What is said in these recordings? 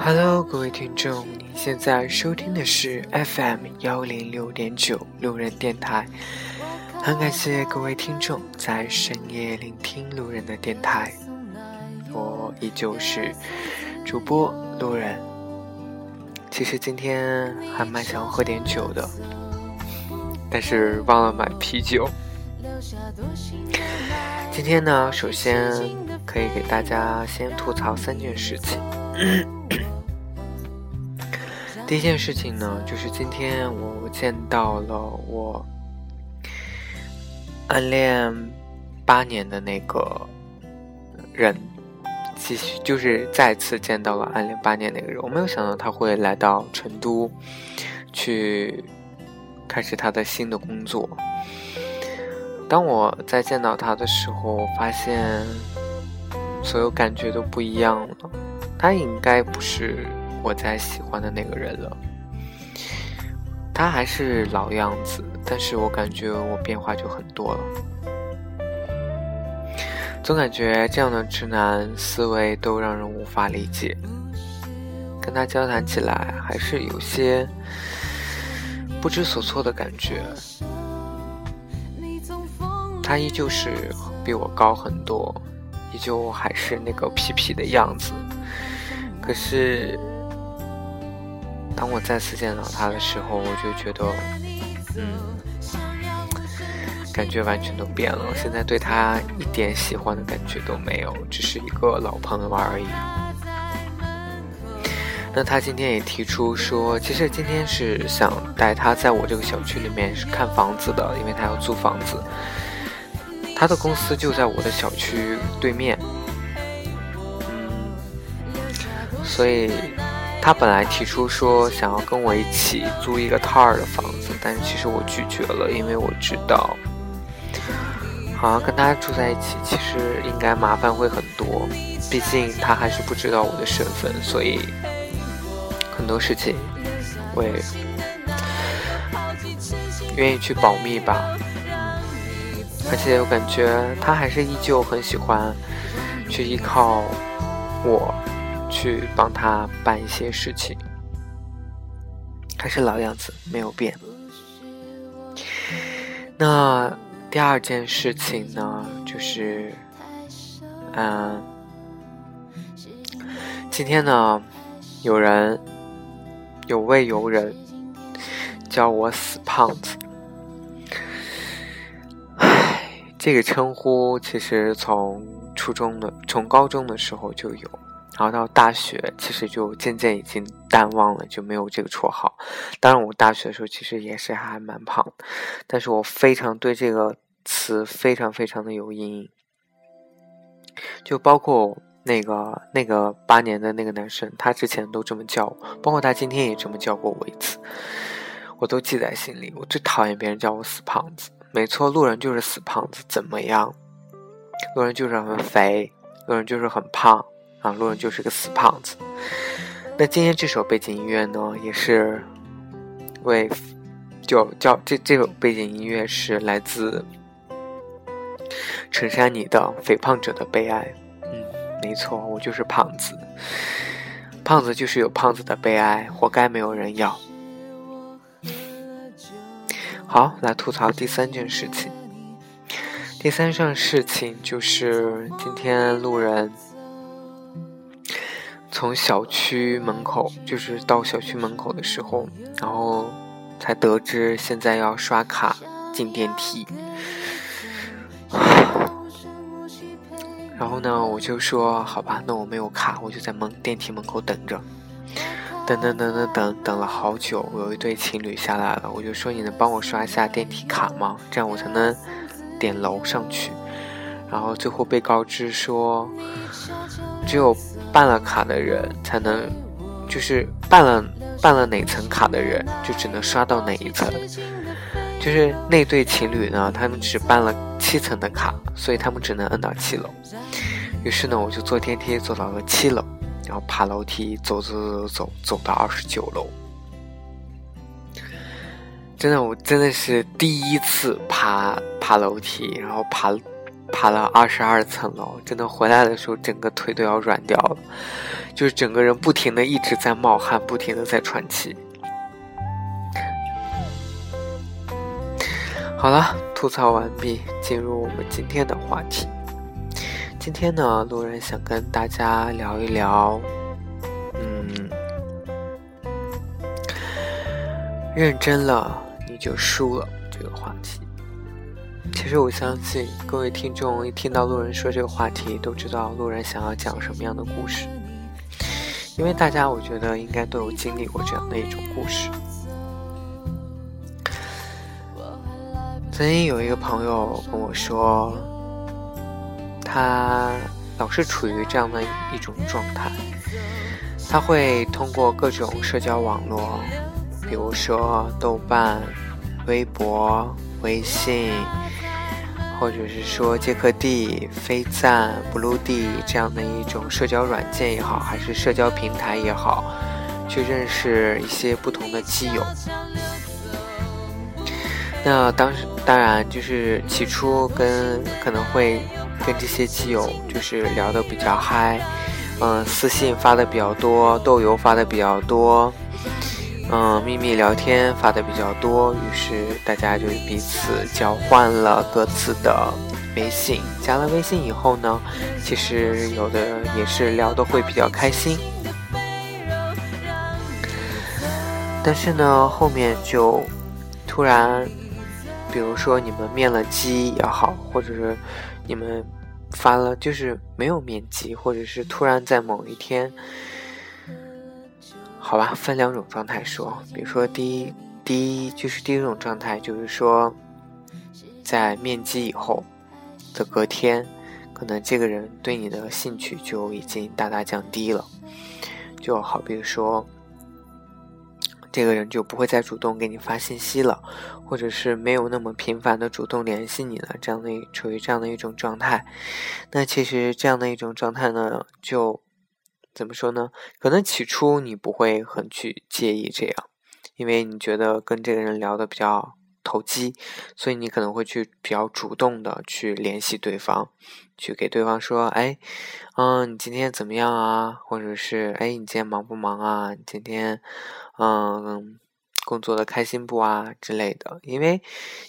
Hello，各位听众，您现在收听的是 FM 幺零六点九路人电台。很感谢各位听众在深夜聆听路人的电台，我依旧是主播路人。其实今天还蛮想喝点酒的，但是忘了买啤酒。今天呢，首先可以给大家先吐槽三件事情。第一件事情呢，就是今天我见到了我暗恋八年的那个人，继续就是再次见到了暗恋八年那个人。我没有想到他会来到成都，去开始他的新的工作。当我在见到他的时候，发现所有感觉都不一样了。他应该不是我在喜欢的那个人了。他还是老样子，但是我感觉我变化就很多了。总感觉这样的直男思维都让人无法理解。跟他交谈起来，还是有些不知所措的感觉。他依旧是比我高很多，依旧还是那个痞痞的样子。可是，当我再次见到他的时候，我就觉得，嗯，感觉完全都变了。现在对他一点喜欢的感觉都没有，只是一个老朋友而已。那他今天也提出说，其实今天是想带他在我这个小区里面看房子的，因为他要租房子。他的公司就在我的小区对面，所以他本来提出说想要跟我一起租一个套儿的房子，但是其实我拒绝了，因为我知道，好像跟他住在一起其实应该麻烦会很多，毕竟他还是不知道我的身份，所以很多事情我也愿意去保密吧。而且我感觉他还是依旧很喜欢去依靠我，去帮他办一些事情，还是老样子，没有变。那第二件事情呢，就是，嗯，今天呢，有人有位游人叫我死胖子。这个称呼其实从初中的、从高中的时候就有，然后到大学其实就渐渐已经淡忘了，就没有这个绰号。当然，我大学的时候其实也是还蛮胖，但是我非常对这个词非常非常的有阴影。就包括那个那个八年的那个男生，他之前都这么叫我，包括他今天也这么叫过我一次，我都记在心里。我最讨厌别人叫我死胖子。没错，路人就是死胖子，怎么样？路人就是很肥，路人就是很胖，啊，路人就是个死胖子。那今天这首背景音乐呢，也是为就叫这这首背景音乐是来自陈珊妮的《肥胖者的悲哀》。嗯，没错，我就是胖子，胖子就是有胖子的悲哀，活该没有人要。好，来吐槽第三件事情。第三件事情就是今天路人从小区门口，就是到小区门口的时候，然后才得知现在要刷卡进电梯。然后呢，我就说好吧，那我没有卡，我就在门电梯门口等着。等等等等等等了好久，有一对情侣下来了，我就说你能帮我刷一下电梯卡吗？这样我才能点楼上去。然后最后被告知说，只有办了卡的人才能，就是办了办了哪层卡的人就只能刷到哪一层。就是那对情侣呢，他们只办了七层的卡，所以他们只能摁到七楼。于是呢，我就坐电梯坐到了七楼。然后爬楼梯，走走走走走，到二十九楼。真的，我真的是第一次爬爬楼梯，然后爬爬了二十二层楼，真的回来的时候整个腿都要软掉了，就是整个人不停的一直在冒汗，不停的在喘气。好了，吐槽完毕，进入我们今天的话题。今天呢，路人想跟大家聊一聊，嗯，认真了你就输了这个话题。其实我相信各位听众一听到路人说这个话题，都知道路人想要讲什么样的故事。因为大家，我觉得应该都有经历过这样的一种故事。曾经有一个朋友跟我说，他老是处于这样的一种状态，他会通过各种社交网络，比如说豆瓣、微博、微信。或者是说杰克 D、飞赞、blue D 这样的一种社交软件也好，还是社交平台也好，去认识一些不同的基友。那当时当然就是起初跟可能会跟这些基友就是聊的比较嗨，嗯，私信发的比较多，豆油发的比较多。嗯，秘密聊天发的比较多，于是大家就彼此交换了各自的微信。加了微信以后呢，其实有的也是聊的会比较开心。但是呢，后面就突然，比如说你们面了基也好，或者是你们发了就是没有面基，或者是突然在某一天。好吧，分两种状态说。比如说，第一，第一就是第一种状态，就是说，在面基以后的隔天，可能这个人对你的兴趣就已经大大降低了。就好比说，这个人就不会再主动给你发信息了，或者是没有那么频繁的主动联系你了，这样的处于这样的一种状态。那其实这样的一种状态呢，就。怎么说呢？可能起初你不会很去介意这样，因为你觉得跟这个人聊的比较投机，所以你可能会去比较主动的去联系对方，去给对方说：“哎，嗯，你今天怎么样啊？”或者是“哎，你今天忙不忙啊？你今天，嗯，工作的开心不啊？”之类的。因为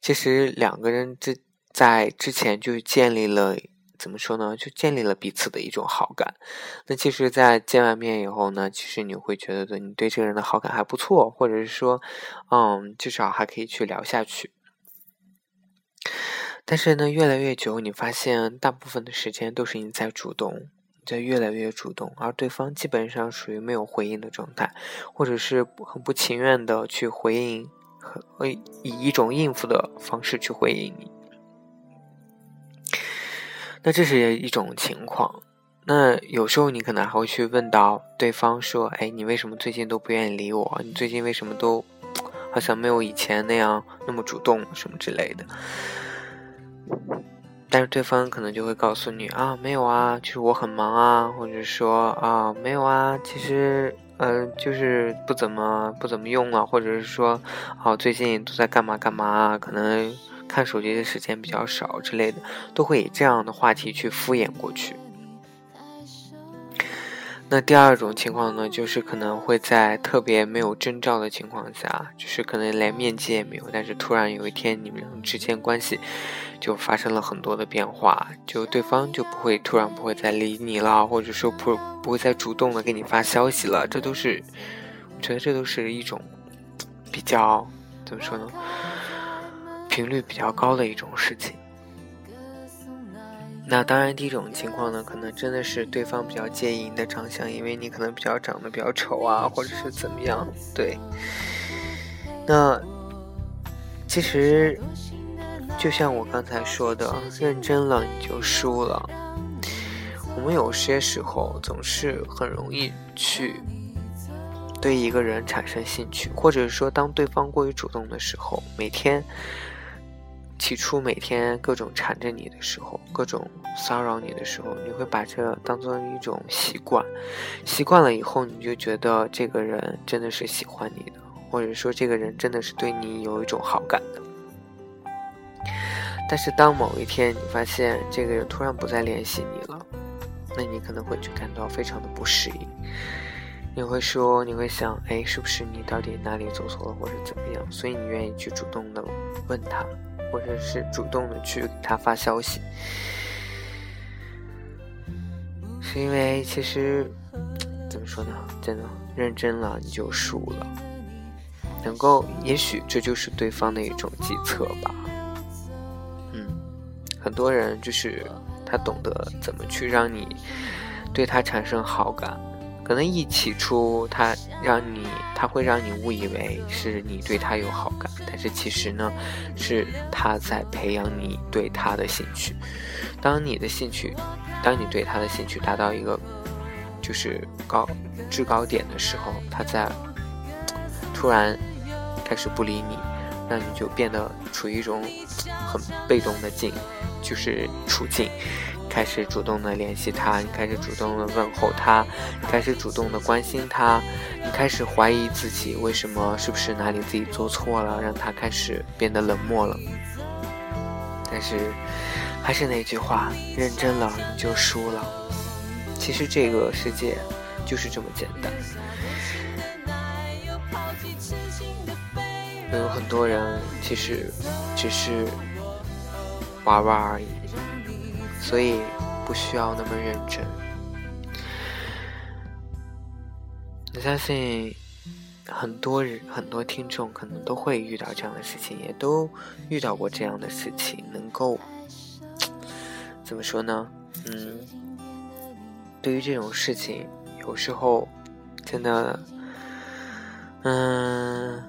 其实两个人之在之前就建立了。怎么说呢？就建立了彼此的一种好感。那其实，在见完面以后呢，其实你会觉得你对这个人的好感还不错，或者是说，嗯，至少还可以去聊下去。但是呢，越来越久，你发现大部分的时间都是你在主动，在越来越主动，而对方基本上属于没有回应的状态，或者是很不情愿的去回应，和以一种应付的方式去回应你。那这是一种情况，那有时候你可能还会去问到对方说：“哎，你为什么最近都不愿意理我？你最近为什么都好像没有以前那样那么主动什么之类的？”但是对方可能就会告诉你：“啊，没有啊，就是我很忙啊，或者说啊，没有啊，其实嗯，就是不怎么不怎么用了，或者是说哦，最近都在干嘛干嘛，可能。”看手机的时间比较少之类的，都会以这样的话题去敷衍过去。那第二种情况呢，就是可能会在特别没有征兆的情况下，就是可能连面基也没有，但是突然有一天你们之间关系就发生了很多的变化，就对方就不会突然不会再理你了，或者说不不会再主动的给你发消息了，这都是我觉得这都是一种比较怎么说呢？频率比较高的一种事情。那当然，第一种情况呢，可能真的是对方比较介意你的长相，因为你可能比较长得比较丑啊，或者是怎么样。对。那其实就像我刚才说的，认真了你就输了。我们有些时候总是很容易去对一个人产生兴趣，或者是说当对方过于主动的时候，每天。起初每天各种缠着你的时候，各种骚扰你的时候，你会把这当做一种习惯，习惯了以后，你就觉得这个人真的是喜欢你的，或者说这个人真的是对你有一种好感的。但是当某一天你发现这个人突然不再联系你了，那你可能会去感到非常的不适应。你会说，你会想，哎，是不是你到底哪里做错了，或者怎么样？所以你愿意去主动的问他，或者是主动的去给他发消息，是因为其实怎么说呢？真的认真了你就输了。能够，也许这就是对方的一种计策吧。嗯，很多人就是他懂得怎么去让你对他产生好感。可能一起初，他让你，他会让你误以为是你对他有好感，但是其实呢，是他在培养你对他的兴趣。当你的兴趣，当你对他的兴趣达到一个就是高制高点的时候，他在突然开始不理你，让你就变得处于一种很被动的境，就是处境。开始主动的联系他，你开始主动的问候他，你开始主动的关心他，你开始怀疑自己为什么是不是哪里自己做错了，让他开始变得冷漠了。但是，还是那句话，认真了你就输了。其实这个世界就是这么简单。有很多人其实只是玩玩而已。所以不需要那么认真。我相信很多人、很多听众可能都会遇到这样的事情，也都遇到过这样的事情。能够怎么说呢？嗯，对于这种事情，有时候真的，嗯。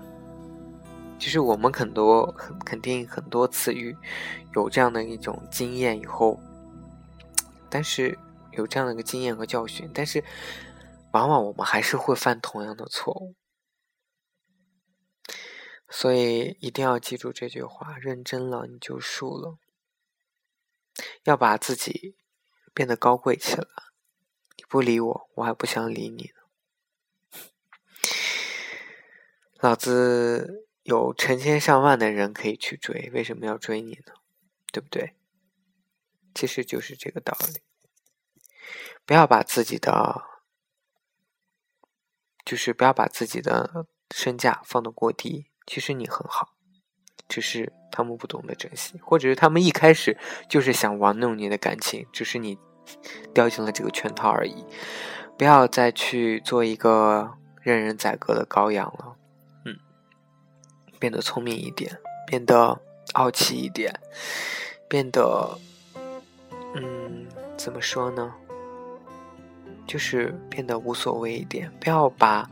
就是我们很多肯定很多次遇有这样的一种经验以后。但是有这样的一个经验和教训，但是往往我们还是会犯同样的错误，所以一定要记住这句话：认真了你就输了。要把自己变得高贵起来。你不理我，我还不想理你呢。老子有成千上万的人可以去追，为什么要追你呢？对不对？其实就是这个道理，不要把自己的，就是不要把自己的身价放得过低。其实你很好，只是他们不懂得珍惜，或者是他们一开始就是想玩弄你的感情，只是你掉进了这个圈套而已。不要再去做一个任人宰割的羔羊了，嗯，变得聪明一点，变得傲气一点，变得。嗯，怎么说呢？就是变得无所谓一点，不要把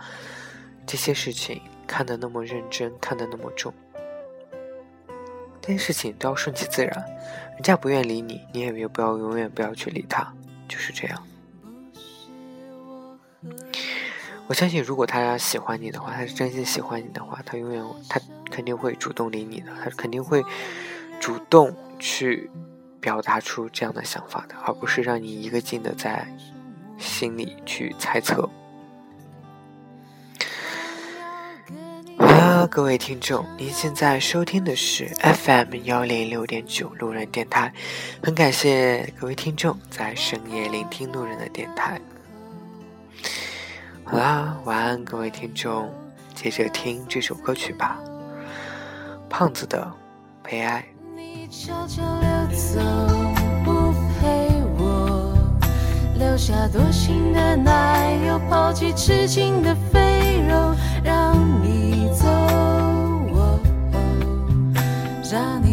这些事情看得那么认真，看得那么重。这些事情都要顺其自然，人家不愿理你，你也不要永远不要去理他，就是这样。我相信，如果他喜欢你的话，他是真心喜欢你的话，他永远他肯定会主动理你的，他肯定会主动去。表达出这样的想法的，而不是让你一个劲的在心里去猜测。好了，各位听众，您现在收听的是 FM 幺零六点九路人电台，很感谢各位听众在深夜聆听路人的电台。好啦，晚安，各位听众，接着听这首歌曲吧，《胖子的悲哀》。你悄悄溜走，不陪我，留下多情的奶油，抛弃痴情的肥肉，让你走，哦、让你。